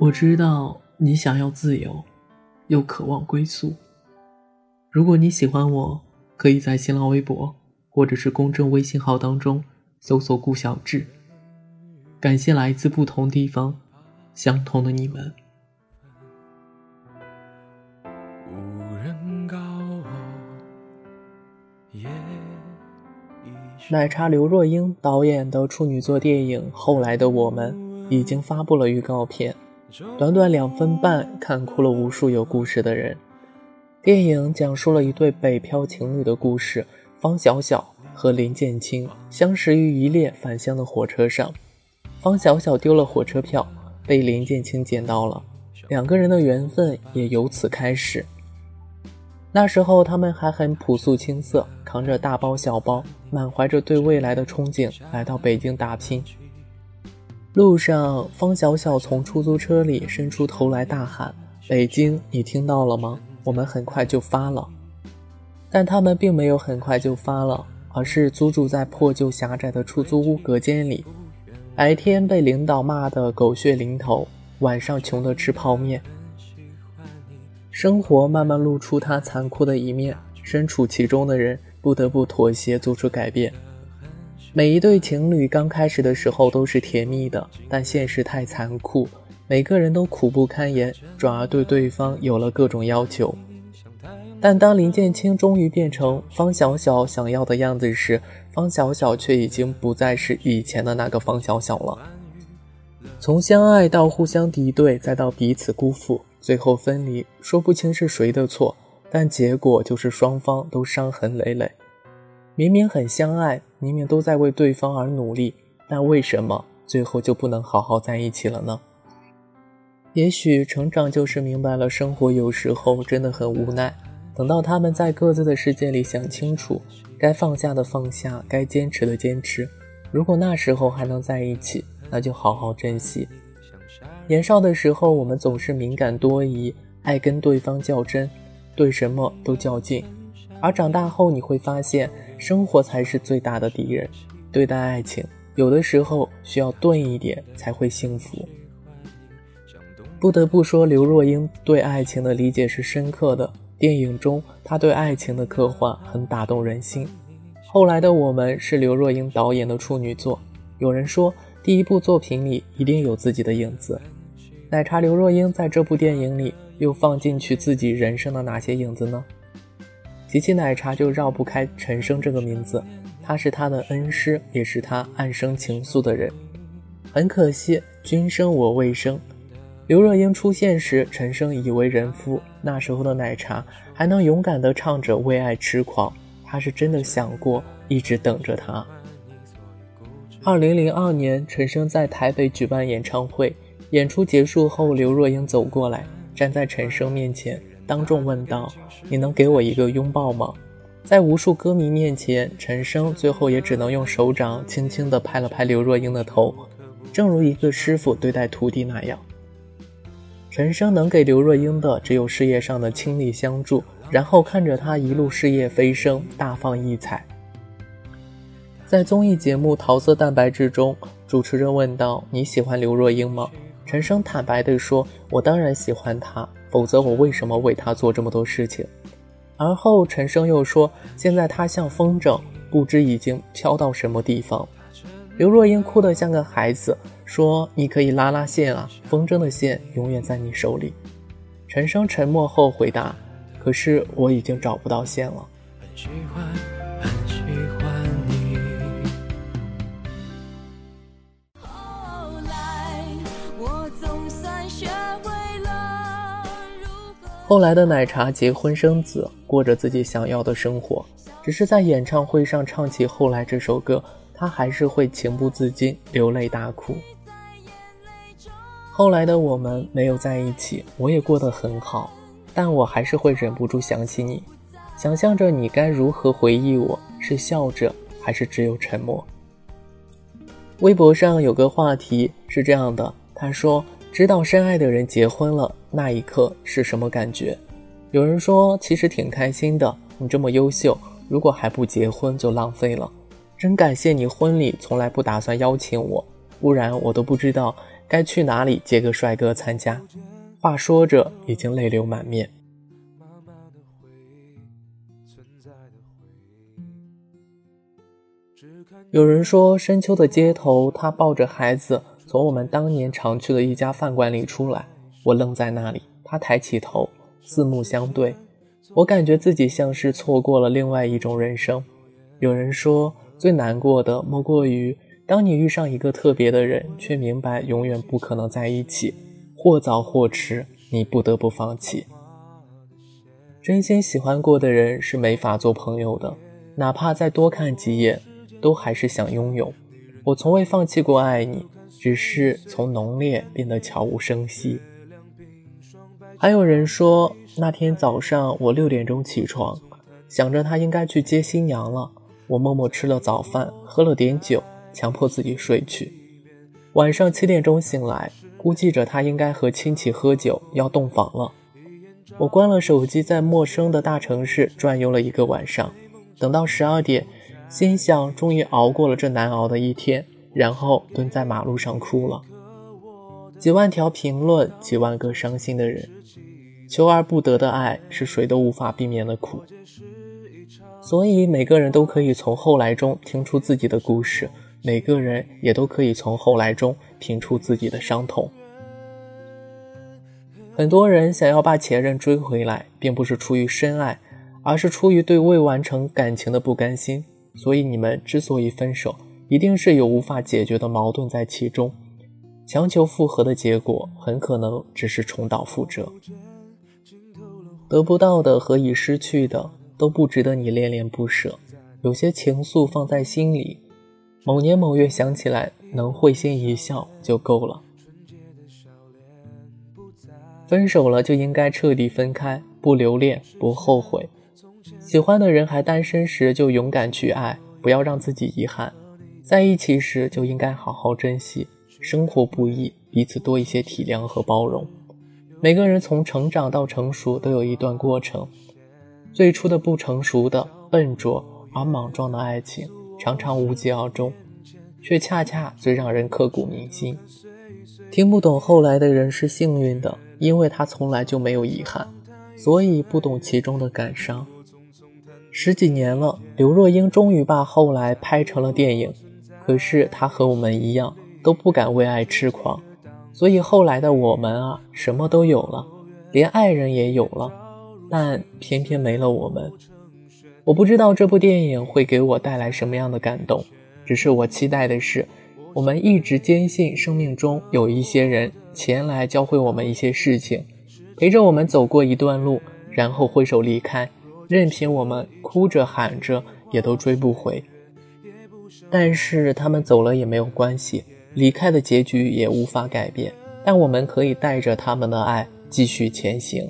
我知道你想要自由，又渴望归宿。如果你喜欢我，可以在新浪微博或者是公众微信号当中搜索“顾小志”。感谢来自不同地方、相同的你们。奶茶刘若英导演的处女作电影《后来的我们》已经发布了预告片，短短两分半，看哭了无数有故事的人。电影讲述了一对北漂情侣的故事，方小小和林建清相识于一列返乡的火车上，方小小丢了火车票，被林建清捡到了，两个人的缘分也由此开始。那时候他们还很朴素青涩，扛着大包小包，满怀着对未来的憧憬，来到北京打拼。路上，方小小从出租车里伸出头来大喊：“北京，你听到了吗？我们很快就发了。”但他们并没有很快就发了，而是租住在破旧狭窄的出租屋隔间里，白天被领导骂得狗血淋头，晚上穷得吃泡面。生活慢慢露出它残酷的一面，身处其中的人不得不妥协，做出改变。每一对情侣刚开始的时候都是甜蜜的，但现实太残酷，每个人都苦不堪言，转而对对方有了各种要求。但当林建清终于变成方小小想要的样子时，方小小却已经不再是以前的那个方小小了。从相爱到互相敌对，再到彼此辜负。最后分离，说不清是谁的错，但结果就是双方都伤痕累累。明明很相爱，明明都在为对方而努力，但为什么最后就不能好好在一起了呢？也许成长就是明白了，生活有时候真的很无奈。等到他们在各自的世界里想清楚，该放下的放下，该坚持的坚持。如果那时候还能在一起，那就好好珍惜。年少的时候，我们总是敏感多疑，爱跟对方较真，对什么都较劲。而长大后，你会发现，生活才是最大的敌人。对待爱情，有的时候需要钝一点才会幸福。不得不说，刘若英对爱情的理解是深刻的。电影中，她对爱情的刻画很打动人心。后来的我们是刘若英导演的处女作，有人说，第一部作品里一定有自己的影子。奶茶刘若英在这部电影里又放进去自己人生的哪些影子呢？提起奶茶就绕不开陈升这个名字，他是他的恩师，也是他暗生情愫的人。很可惜，君生我未生。刘若英出现时，陈升已为人夫。那时候的奶茶还能勇敢地唱着为爱痴狂，他是真的想过，一直等着他。二零零二年，陈升在台北举办演唱会。演出结束后，刘若英走过来，站在陈升面前，当众问道：“你能给我一个拥抱吗？”在无数歌迷面前，陈升最后也只能用手掌轻轻地拍了拍刘若英的头，正如一个师傅对待徒弟那样。陈升能给刘若英的只有事业上的倾力相助，然后看着她一路事业飞升，大放异彩。在综艺节目《桃色蛋白质》中，主持人问道：“你喜欢刘若英吗？”陈升坦白地说：“我当然喜欢她，否则我为什么为他做这么多事情？”而后陈升又说：“现在他像风筝，不知已经飘到什么地方。”刘若英哭得像个孩子，说：“你可以拉拉线啊，风筝的线永远在你手里。”陈升沉默后回答：“可是我已经找不到线了后来我总算学。”后来的奶茶结婚生子，过着自己想要的生活。只是在演唱会上唱起《后来》这首歌，他还是会情不自禁流泪大哭。后来的我们没有在一起，我也过得很好，但我还是会忍不住想起你，想象着你该如何回忆我，是笑着还是只有沉默。微博上有个话题是这样的，他说。知道深爱的人结婚了，那一刻是什么感觉？有人说其实挺开心的。你这么优秀，如果还不结婚就浪费了。真感谢你婚礼从来不打算邀请我，不然我都不知道该去哪里接个帅哥参加。话说着，已经泪流满面。有人说，深秋的街头，他抱着孩子从我们当年常去的一家饭馆里出来，我愣在那里。他抬起头，四目相对，我感觉自己像是错过了另外一种人生。有人说，最难过的莫过于当你遇上一个特别的人，却明白永远不可能在一起，或早或迟，你不得不放弃。真心喜欢过的人是没法做朋友的，哪怕再多看几眼。都还是想拥有。我从未放弃过爱你，只是从浓烈变得悄无声息。还有人说，那天早上我六点钟起床，想着他应该去接新娘了，我默默吃了早饭，喝了点酒，强迫自己睡去。晚上七点钟醒来，估计着他应该和亲戚喝酒要洞房了。我关了手机，在陌生的大城市转悠了一个晚上，等到十二点。心想，终于熬过了这难熬的一天，然后蹲在马路上哭了。几万条评论，几万个伤心的人，求而不得的爱是谁都无法避免的苦。所以每个人都可以从后来中听出自己的故事，每个人也都可以从后来中品出自己的伤痛。很多人想要把前任追回来，并不是出于深爱，而是出于对未完成感情的不甘心。所以你们之所以分手，一定是有无法解决的矛盾在其中。强求复合的结果，很可能只是重蹈覆辙。得不到的和已失去的，都不值得你恋恋不舍。有些情愫放在心里，某年某月想起来，能会心一笑就够了。分手了就应该彻底分开，不留恋，不后悔。喜欢的人还单身时，就勇敢去爱，不要让自己遗憾；在一起时，就应该好好珍惜。生活不易，彼此多一些体谅和包容。每个人从成长到成熟都有一段过程，最初的不成熟的、笨拙而莽撞的爱情，常常无疾而终，却恰恰最让人刻骨铭心。听不懂后来的人是幸运的，因为他从来就没有遗憾，所以不懂其中的感伤。十几年了，刘若英终于把后来拍成了电影。可是她和我们一样，都不敢为爱痴狂。所以后来的我们啊，什么都有了，连爱人也有了，但偏偏没了我们。我不知道这部电影会给我带来什么样的感动，只是我期待的是，我们一直坚信生命中有一些人前来教会我们一些事情，陪着我们走过一段路，然后挥手离开。任凭我们哭着喊着，也都追不回。但是他们走了也没有关系，离开的结局也无法改变。但我们可以带着他们的爱继续前行。